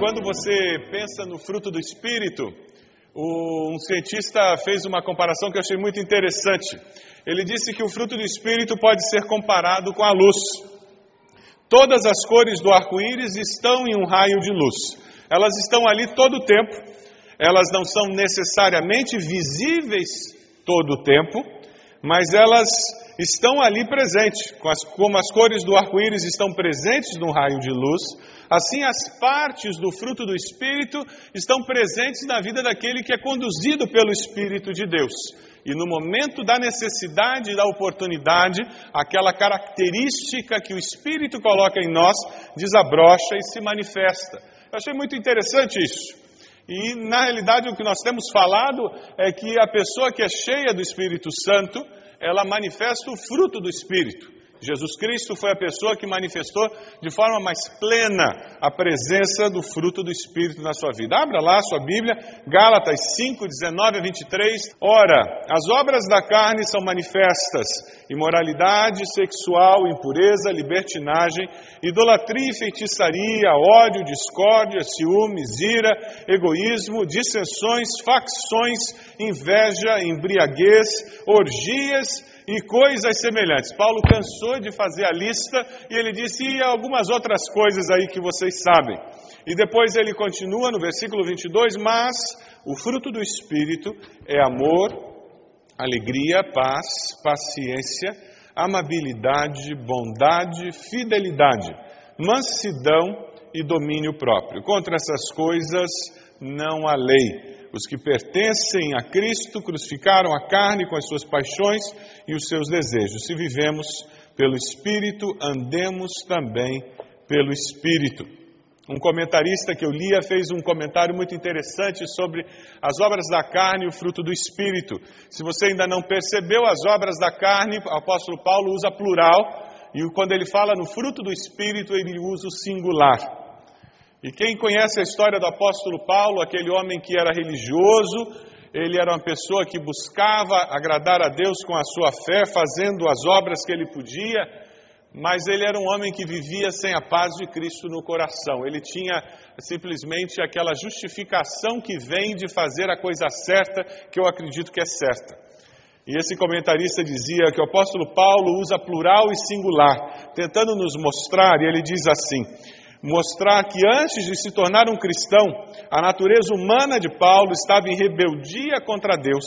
Quando você pensa no fruto do Espírito, um cientista fez uma comparação que eu achei muito interessante. Ele disse que o fruto do Espírito pode ser comparado com a luz. Todas as cores do arco-íris estão em um raio de luz. Elas estão ali todo o tempo. Elas não são necessariamente visíveis todo o tempo, mas elas estão ali presentes. Como as cores do arco-íris estão presentes no raio de luz, Assim, as partes do fruto do Espírito estão presentes na vida daquele que é conduzido pelo Espírito de Deus. E no momento da necessidade, da oportunidade, aquela característica que o Espírito coloca em nós desabrocha e se manifesta. Eu achei muito interessante isso. E, na realidade, o que nós temos falado é que a pessoa que é cheia do Espírito Santo, ela manifesta o fruto do Espírito. Jesus Cristo foi a pessoa que manifestou de forma mais plena a presença do fruto do Espírito na sua vida. Abra lá a sua Bíblia, Gálatas 5, 19 a 23. Ora, as obras da carne são manifestas: imoralidade sexual, impureza, libertinagem, idolatria e feitiçaria, ódio, discórdia, ciúmes, ira, egoísmo, dissensões, facções, inveja, embriaguez, orgias e coisas semelhantes. Paulo cansou de fazer a lista e ele disse e algumas outras coisas aí que vocês sabem. E depois ele continua no versículo 22, mas o fruto do Espírito é amor, alegria, paz, paciência, amabilidade, bondade, fidelidade, mansidão e domínio próprio. Contra essas coisas não há lei. Os que pertencem a Cristo crucificaram a carne com as suas paixões e os seus desejos. Se vivemos pelo Espírito, andemos também pelo Espírito. Um comentarista que eu lia fez um comentário muito interessante sobre as obras da carne e o fruto do Espírito. Se você ainda não percebeu, as obras da carne, o apóstolo Paulo usa plural, e quando ele fala no fruto do Espírito, ele usa o singular. E quem conhece a história do apóstolo Paulo, aquele homem que era religioso, ele era uma pessoa que buscava agradar a Deus com a sua fé, fazendo as obras que ele podia, mas ele era um homem que vivia sem a paz de Cristo no coração. Ele tinha simplesmente aquela justificação que vem de fazer a coisa certa, que eu acredito que é certa. E esse comentarista dizia que o apóstolo Paulo usa plural e singular, tentando nos mostrar, e ele diz assim: mostrar que antes de se tornar um cristão, a natureza humana de Paulo estava em rebeldia contra Deus.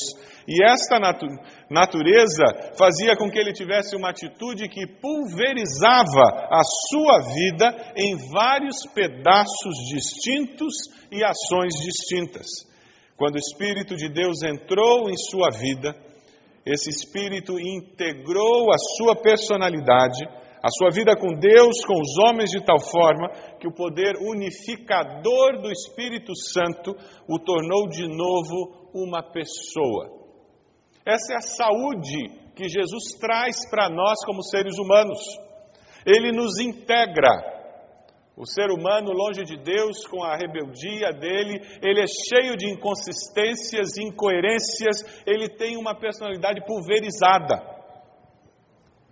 E esta natu natureza fazia com que ele tivesse uma atitude que pulverizava a sua vida em vários pedaços distintos e ações distintas. Quando o Espírito de Deus entrou em sua vida, esse Espírito integrou a sua personalidade, a sua vida com Deus, com os homens, de tal forma que o poder unificador do Espírito Santo o tornou de novo uma pessoa. Essa é a saúde que Jesus traz para nós como seres humanos. Ele nos integra, o ser humano, longe de Deus, com a rebeldia dele, ele é cheio de inconsistências, incoerências, ele tem uma personalidade pulverizada.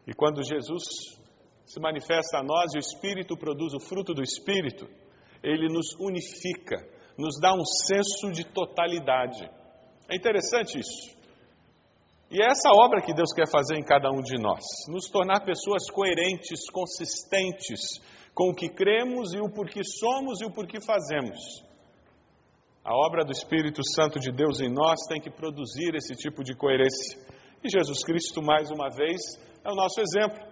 E quando Jesus se manifesta a nós e o Espírito produz o fruto do Espírito, ele nos unifica, nos dá um senso de totalidade. É interessante isso. E é essa obra que Deus quer fazer em cada um de nós, nos tornar pessoas coerentes, consistentes, com o que cremos e o porquê somos e o porquê fazemos. A obra do Espírito Santo de Deus em nós tem que produzir esse tipo de coerência. E Jesus Cristo, mais uma vez, é o nosso exemplo.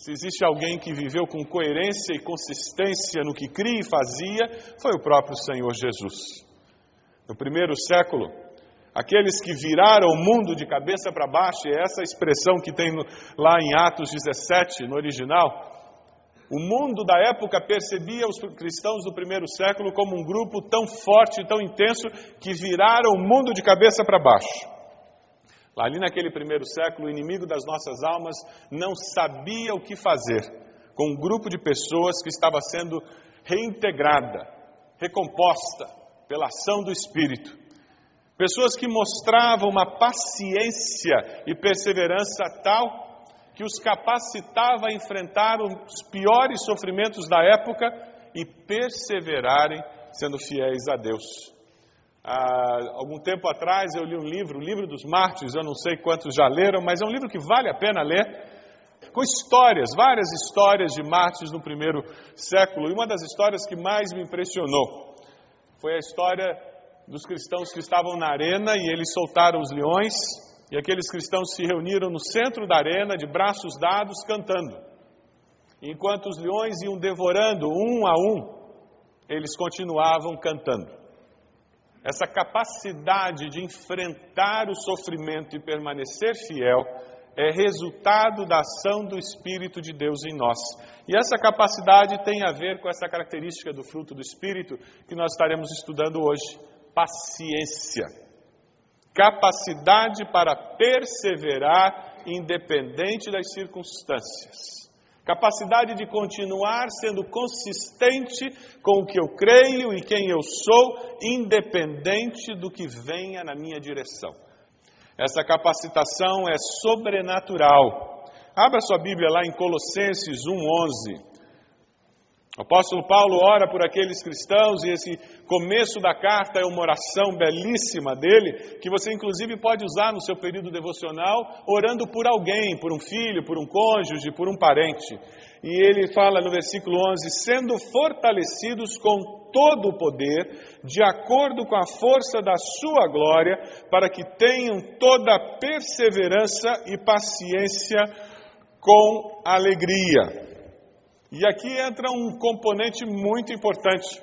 Se existe alguém que viveu com coerência e consistência no que cria e fazia, foi o próprio Senhor Jesus. No primeiro século, aqueles que viraram o mundo de cabeça para baixo, é essa expressão que tem lá em Atos 17, no original, o mundo da época percebia os cristãos do primeiro século como um grupo tão forte tão intenso que viraram o mundo de cabeça para baixo. Ali naquele primeiro século, o inimigo das nossas almas não sabia o que fazer com um grupo de pessoas que estava sendo reintegrada, recomposta pela ação do Espírito. Pessoas que mostravam uma paciência e perseverança tal que os capacitava a enfrentar os piores sofrimentos da época e perseverarem sendo fiéis a Deus. Há algum tempo atrás eu li um livro, o Livro dos Mártires, eu não sei quantos já leram, mas é um livro que vale a pena ler, com histórias, várias histórias de mártires no primeiro século. E uma das histórias que mais me impressionou foi a história dos cristãos que estavam na arena e eles soltaram os leões e aqueles cristãos se reuniram no centro da arena, de braços dados, cantando. Enquanto os leões iam devorando um a um, eles continuavam cantando. Essa capacidade de enfrentar o sofrimento e permanecer fiel é resultado da ação do Espírito de Deus em nós. E essa capacidade tem a ver com essa característica do fruto do Espírito que nós estaremos estudando hoje: paciência capacidade para perseverar independente das circunstâncias, capacidade de continuar sendo consistente com o que eu creio e quem eu sou, independente do que venha na minha direção. Essa capacitação é sobrenatural. Abra sua Bíblia lá em Colossenses 1:11. O apóstolo Paulo ora por aqueles cristãos e esse começo da carta é uma oração belíssima dele, que você inclusive pode usar no seu período devocional, orando por alguém, por um filho, por um cônjuge, por um parente. E ele fala no versículo 11: sendo fortalecidos com todo o poder, de acordo com a força da sua glória, para que tenham toda a perseverança e paciência com alegria. E aqui entra um componente muito importante.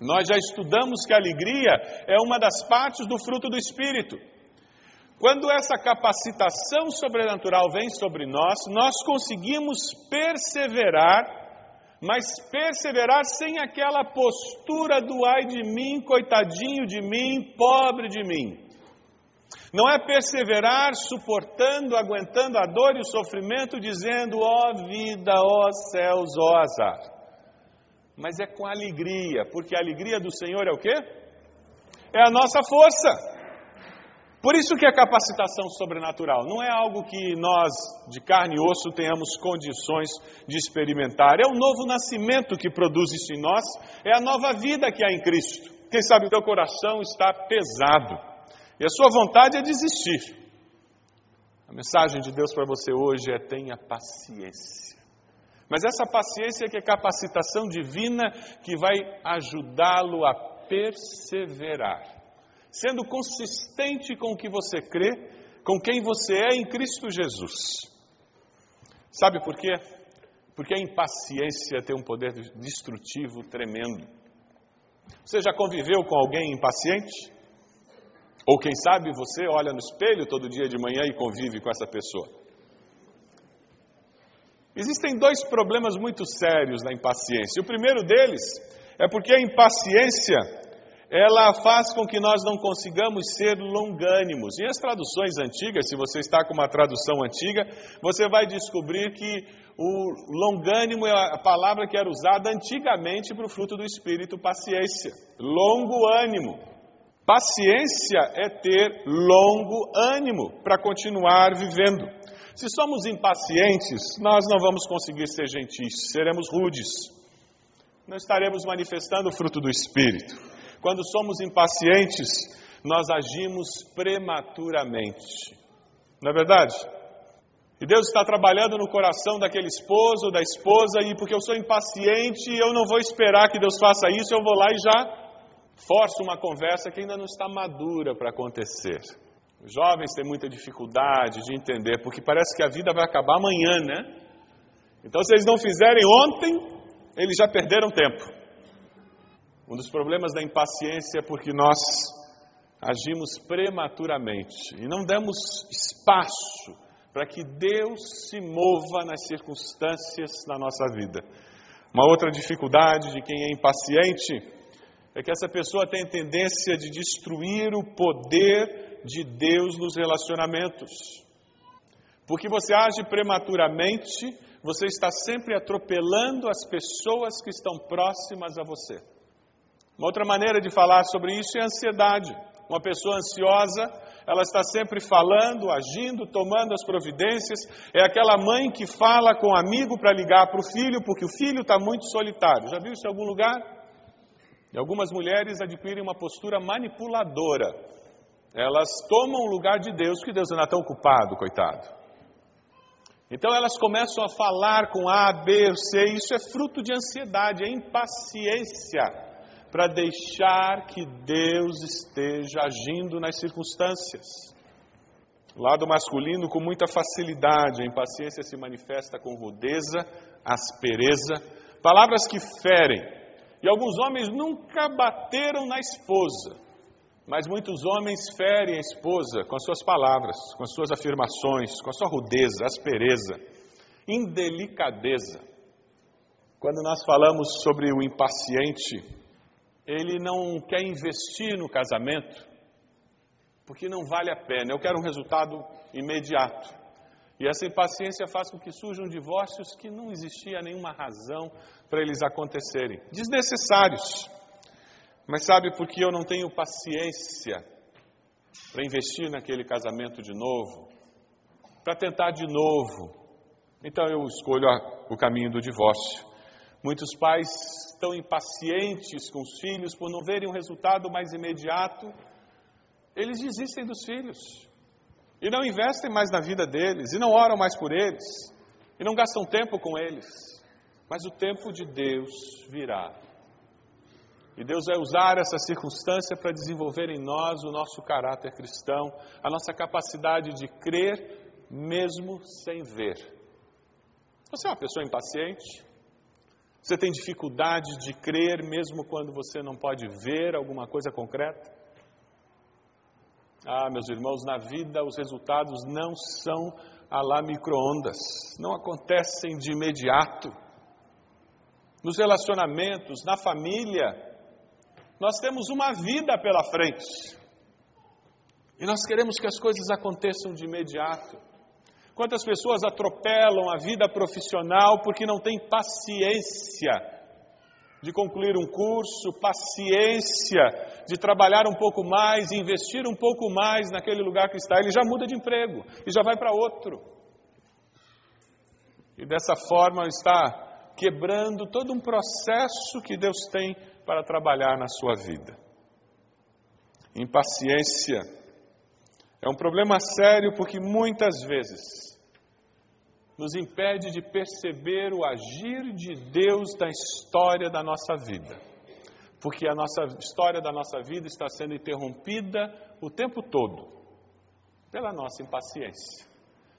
Nós já estudamos que a alegria é uma das partes do fruto do Espírito. Quando essa capacitação sobrenatural vem sobre nós, nós conseguimos perseverar, mas perseverar sem aquela postura do ai de mim, coitadinho de mim, pobre de mim. Não é perseverar suportando, aguentando a dor e o sofrimento, dizendo, ó oh vida, ó oh céus, ó oh azar. Mas é com alegria, porque a alegria do Senhor é o quê? É a nossa força. Por isso que é capacitação sobrenatural não é algo que nós, de carne e osso, tenhamos condições de experimentar. É o novo nascimento que produz isso em nós, é a nova vida que há em Cristo. Quem sabe o teu coração está pesado. E a sua vontade é desistir. A mensagem de Deus para você hoje é tenha paciência. Mas essa paciência que é capacitação divina que vai ajudá-lo a perseverar, sendo consistente com o que você crê, com quem você é em Cristo Jesus. Sabe por quê? Porque a impaciência tem um poder destrutivo tremendo. Você já conviveu com alguém impaciente? Ou quem sabe você olha no espelho todo dia de manhã e convive com essa pessoa. Existem dois problemas muito sérios na impaciência. O primeiro deles é porque a impaciência ela faz com que nós não consigamos ser longânimos. E as traduções antigas, se você está com uma tradução antiga, você vai descobrir que o longânimo é a palavra que era usada antigamente para o fruto do espírito, paciência. Longo ânimo. Paciência é ter longo ânimo para continuar vivendo. Se somos impacientes, nós não vamos conseguir ser gentis, seremos rudes. Não estaremos manifestando o fruto do espírito. Quando somos impacientes, nós agimos prematuramente. Não é verdade? E Deus está trabalhando no coração daquele esposo, da esposa, e porque eu sou impaciente, eu não vou esperar que Deus faça isso, eu vou lá e já forço uma conversa que ainda não está madura para acontecer. Os jovens têm muita dificuldade de entender, porque parece que a vida vai acabar amanhã, né? Então, se eles não fizerem ontem, eles já perderam tempo. Um dos problemas da impaciência é porque nós agimos prematuramente e não damos espaço para que Deus se mova nas circunstâncias da nossa vida. Uma outra dificuldade de quem é impaciente é que essa pessoa tem tendência de destruir o poder de Deus nos relacionamentos. Porque você age prematuramente, você está sempre atropelando as pessoas que estão próximas a você. Uma outra maneira de falar sobre isso é a ansiedade. Uma pessoa ansiosa ela está sempre falando, agindo, tomando as providências. É aquela mãe que fala com um amigo para ligar para o filho, porque o filho está muito solitário. Já viu isso em algum lugar? E algumas mulheres adquirem uma postura manipuladora. Elas tomam o lugar de Deus, que Deus não está tão ocupado, coitado. Então elas começam a falar com A, B, C, isso é fruto de ansiedade, é impaciência para deixar que Deus esteja agindo nas circunstâncias. O lado masculino, com muita facilidade, a impaciência se manifesta com rudeza, aspereza, palavras que ferem. E alguns homens nunca bateram na esposa, mas muitos homens ferem a esposa com as suas palavras, com as suas afirmações, com a sua rudeza, aspereza, indelicadeza. Quando nós falamos sobre o impaciente, ele não quer investir no casamento porque não vale a pena. Eu quero um resultado imediato. E essa impaciência faz com que surjam divórcios que não existia nenhuma razão para eles acontecerem. Desnecessários. Mas sabe por que eu não tenho paciência para investir naquele casamento de novo? Para tentar de novo. Então eu escolho o caminho do divórcio. Muitos pais estão impacientes com os filhos por não verem um resultado mais imediato. Eles desistem dos filhos e não investem mais na vida deles, e não oram mais por eles, e não gastam tempo com eles. Mas o tempo de Deus virá. E Deus vai usar essa circunstância para desenvolver em nós o nosso caráter cristão, a nossa capacidade de crer mesmo sem ver. Você é uma pessoa impaciente? Você tem dificuldade de crer mesmo quando você não pode ver alguma coisa concreta? Ah, meus irmãos, na vida os resultados não são a lá micro-ondas, não acontecem de imediato. Nos relacionamentos, na família, nós temos uma vida pela frente. E nós queremos que as coisas aconteçam de imediato. Quantas pessoas atropelam a vida profissional porque não têm paciência de concluir um curso, paciência de trabalhar um pouco mais, investir um pouco mais naquele lugar que está. Ele já muda de emprego e já vai para outro. E dessa forma está quebrando todo um processo que Deus tem para trabalhar na sua vida. Impaciência é um problema sério porque muitas vezes nos impede de perceber o agir de Deus na história da nossa vida. Porque a nossa história da nossa vida está sendo interrompida o tempo todo pela nossa impaciência,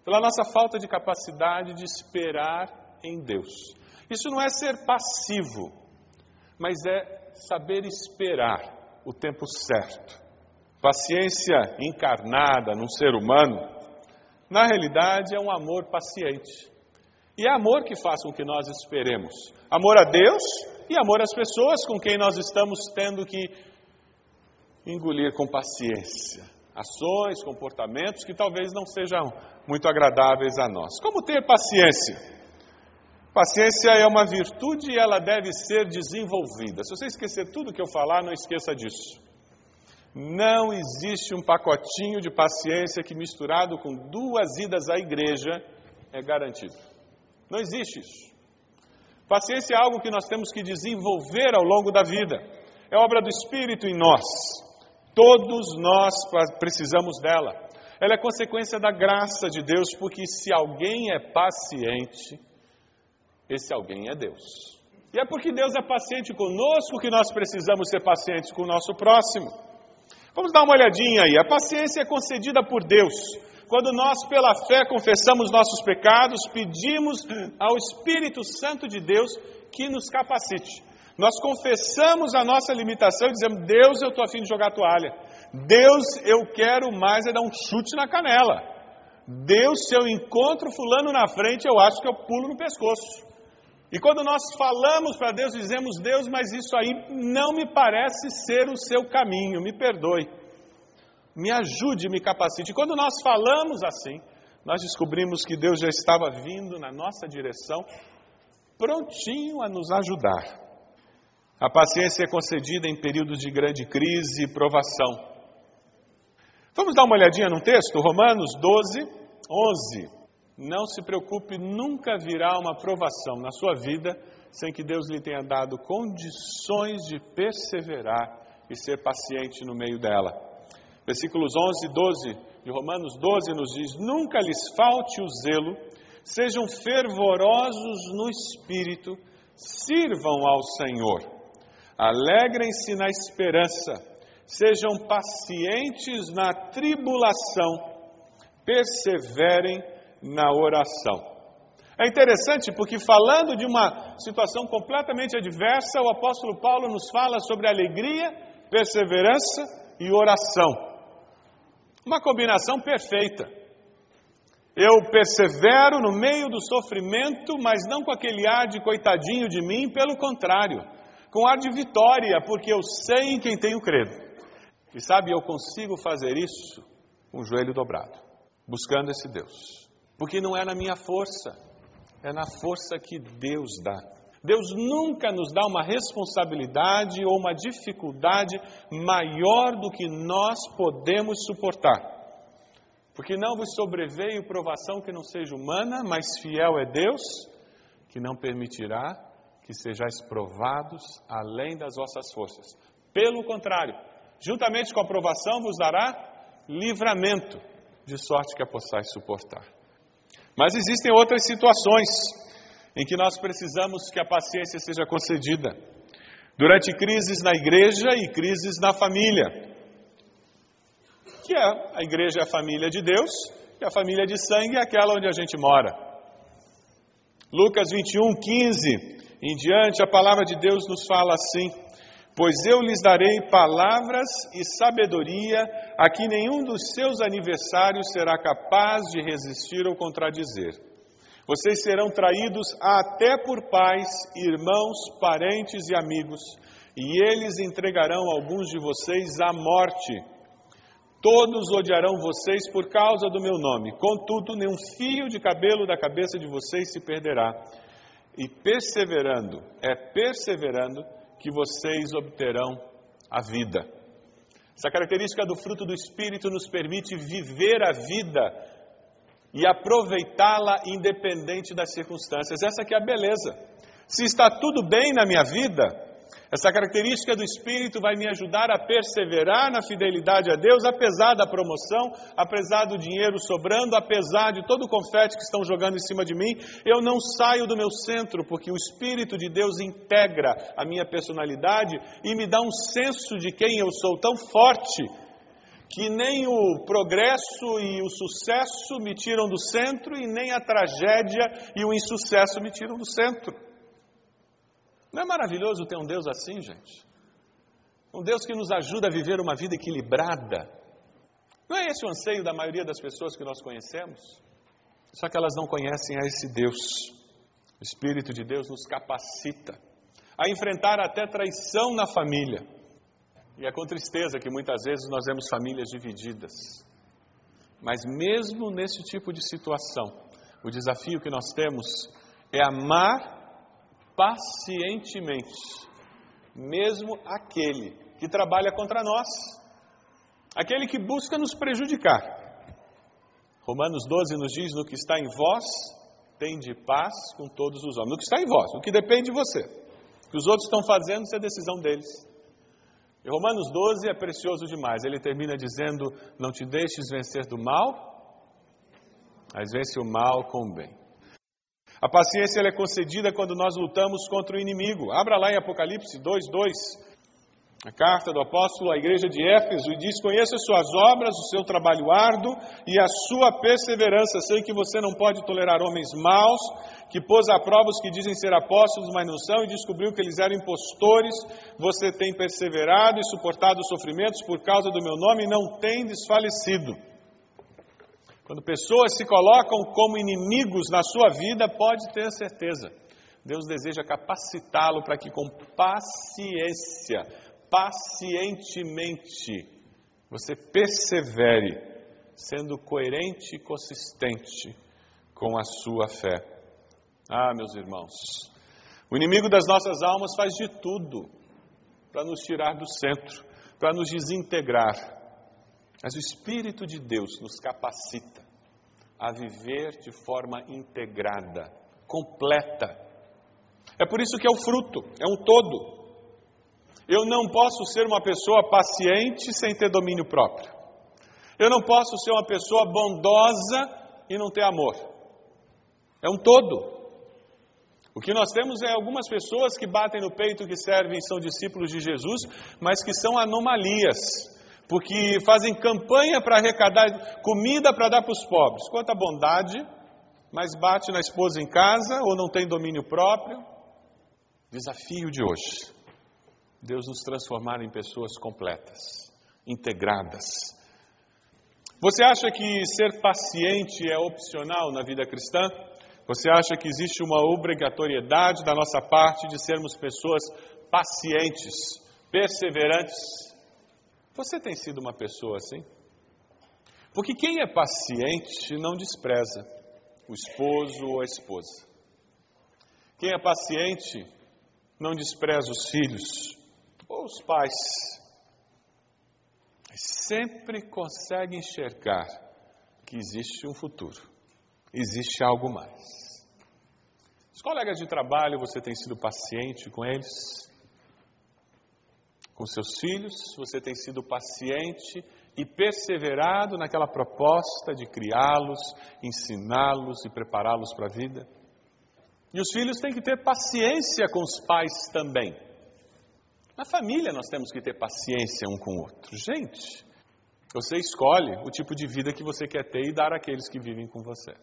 pela nossa falta de capacidade de esperar em Deus. Isso não é ser passivo, mas é saber esperar o tempo certo. paciência encarnada num ser humano, na realidade é um amor paciente. E é amor que faz com que nós esperemos. Amor a Deus e amor às pessoas com quem nós estamos tendo que engolir com paciência ações, comportamentos que talvez não sejam muito agradáveis a nós. Como ter paciência? Paciência é uma virtude e ela deve ser desenvolvida. Se você esquecer tudo que eu falar, não esqueça disso. Não existe um pacotinho de paciência que, misturado com duas idas à igreja, é garantido. Não existe isso. Paciência é algo que nós temos que desenvolver ao longo da vida. É obra do Espírito em nós. Todos nós precisamos dela. Ela é consequência da graça de Deus, porque se alguém é paciente, esse alguém é Deus. E é porque Deus é paciente conosco que nós precisamos ser pacientes com o nosso próximo. Vamos dar uma olhadinha aí. A paciência é concedida por Deus. Quando nós, pela fé, confessamos nossos pecados, pedimos ao Espírito Santo de Deus que nos capacite. Nós confessamos a nossa limitação e dizemos: Deus, eu estou afim de jogar toalha. Deus, eu quero mais é dar um chute na canela. Deus, se eu encontro Fulano na frente, eu acho que eu pulo no pescoço. E quando nós falamos para Deus, dizemos: Deus, mas isso aí não me parece ser o seu caminho, me perdoe, me ajude, me capacite. Quando nós falamos assim, nós descobrimos que Deus já estava vindo na nossa direção, prontinho a nos ajudar. A paciência é concedida em períodos de grande crise e provação. Vamos dar uma olhadinha num texto? Romanos 12, 11. Não se preocupe, nunca virá uma provação na sua vida sem que Deus lhe tenha dado condições de perseverar e ser paciente no meio dela. Versículos 11 e 12 de Romanos 12 nos diz: Nunca lhes falte o zelo, sejam fervorosos no espírito, sirvam ao Senhor, alegrem-se na esperança, sejam pacientes na tribulação, perseverem na oração. É interessante porque, falando de uma situação completamente adversa, o apóstolo Paulo nos fala sobre alegria, perseverança e oração. Uma combinação perfeita. Eu persevero no meio do sofrimento, mas não com aquele ar de coitadinho de mim, pelo contrário, com ar de vitória, porque eu sei em quem tenho credo. E sabe, eu consigo fazer isso com o joelho dobrado, buscando esse Deus porque não é na minha força, é na força que Deus dá. Deus nunca nos dá uma responsabilidade ou uma dificuldade maior do que nós podemos suportar. Porque não vos sobreveio provação que não seja humana, mas fiel é Deus, que não permitirá que sejais provados além das vossas forças. Pelo contrário, juntamente com a provação vos dará livramento, de sorte que a possais suportar. Mas existem outras situações em que nós precisamos que a paciência seja concedida. Durante crises na igreja e crises na família. Que é a igreja é a família de Deus e a família de sangue é aquela onde a gente mora. Lucas 21, 15 em diante, a palavra de Deus nos fala assim: Pois eu lhes darei palavras e sabedoria a que nenhum dos seus aniversários será capaz de resistir ou contradizer. Vocês serão traídos até por pais, irmãos, parentes e amigos, e eles entregarão alguns de vocês à morte. Todos odiarão vocês por causa do meu nome, contudo, nenhum fio de cabelo da cabeça de vocês se perderá. E perseverando, é perseverando, que vocês obterão a vida. Essa característica do fruto do Espírito nos permite viver a vida e aproveitá-la independente das circunstâncias. Essa aqui é a beleza. Se está tudo bem na minha vida, essa característica do Espírito vai me ajudar a perseverar na fidelidade a Deus, apesar da promoção, apesar do dinheiro sobrando, apesar de todo o confete que estão jogando em cima de mim. Eu não saio do meu centro, porque o Espírito de Deus integra a minha personalidade e me dá um senso de quem eu sou tão forte que nem o progresso e o sucesso me tiram do centro e nem a tragédia e o insucesso me tiram do centro. Não é maravilhoso ter um Deus assim, gente? Um Deus que nos ajuda a viver uma vida equilibrada. Não é esse o anseio da maioria das pessoas que nós conhecemos? Só que elas não conhecem a esse Deus. O Espírito de Deus nos capacita a enfrentar até traição na família. E é com tristeza que muitas vezes nós vemos famílias divididas. Mas mesmo nesse tipo de situação, o desafio que nós temos é amar pacientemente, mesmo aquele que trabalha contra nós, aquele que busca nos prejudicar. Romanos 12 nos diz: no que está em vós, tem de paz com todos os homens. No que está em vós, o que depende de você. O que os outros estão fazendo, isso é decisão deles. E Romanos 12 é precioso demais. Ele termina dizendo: Não te deixes vencer do mal, mas vence o mal com o bem. A paciência é concedida quando nós lutamos contra o inimigo. Abra lá em Apocalipse 2, 2. A carta do apóstolo à igreja de Éfeso e diz: Conheça suas obras, o seu trabalho árduo e a sua perseverança. Sei que você não pode tolerar homens maus, que pôs à prova os que dizem ser apóstolos, mas não são, e descobriu que eles eram impostores. Você tem perseverado e suportado os sofrimentos por causa do meu nome e não tem desfalecido. Quando pessoas se colocam como inimigos na sua vida, pode ter certeza. Deus deseja capacitá-lo para que com paciência, pacientemente, você persevere, sendo coerente e consistente com a sua fé. Ah, meus irmãos, o inimigo das nossas almas faz de tudo para nos tirar do centro, para nos desintegrar. Mas o Espírito de Deus nos capacita a viver de forma integrada, completa. É por isso que é o fruto, é um todo. Eu não posso ser uma pessoa paciente sem ter domínio próprio. Eu não posso ser uma pessoa bondosa e não ter amor. É um todo. O que nós temos é algumas pessoas que batem no peito que servem são discípulos de Jesus, mas que são anomalias porque fazem campanha para arrecadar comida para dar para os pobres. Quanta bondade, mas bate na esposa em casa ou não tem domínio próprio. Desafio de hoje: Deus nos transformar em pessoas completas, integradas. Você acha que ser paciente é opcional na vida cristã? Você acha que existe uma obrigatoriedade da nossa parte de sermos pessoas pacientes, perseverantes? Você tem sido uma pessoa assim? Porque quem é paciente não despreza o esposo ou a esposa. Quem é paciente não despreza os filhos ou os pais. Sempre consegue enxergar que existe um futuro, existe algo mais. Os colegas de trabalho, você tem sido paciente com eles? Com seus filhos, você tem sido paciente e perseverado naquela proposta de criá-los, ensiná-los e prepará-los para a vida. E os filhos têm que ter paciência com os pais também. Na família nós temos que ter paciência um com o outro. Gente, você escolhe o tipo de vida que você quer ter e dar àqueles que vivem com você.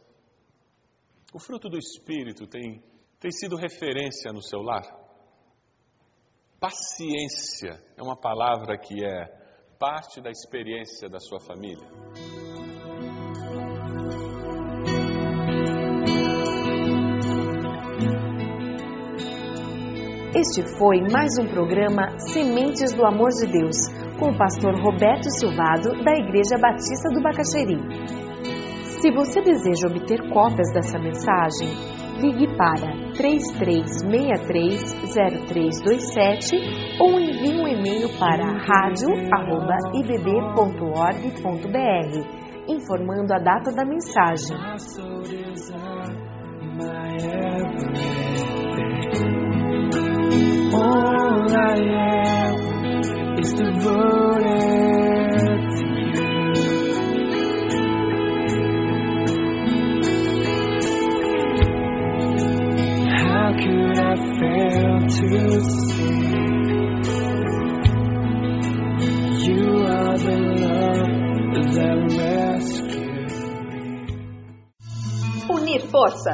O fruto do Espírito tem, tem sido referência no seu lar? Paciência é uma palavra que é parte da experiência da sua família. Este foi mais um programa Sementes do Amor de Deus, com o pastor Roberto Silvado, da Igreja Batista do Bacaxeri. Se você deseja obter cópias dessa mensagem, ligue para 33630327 ou envie um e-mail para radio@ibb.org.br informando a data da mensagem. All I is devoted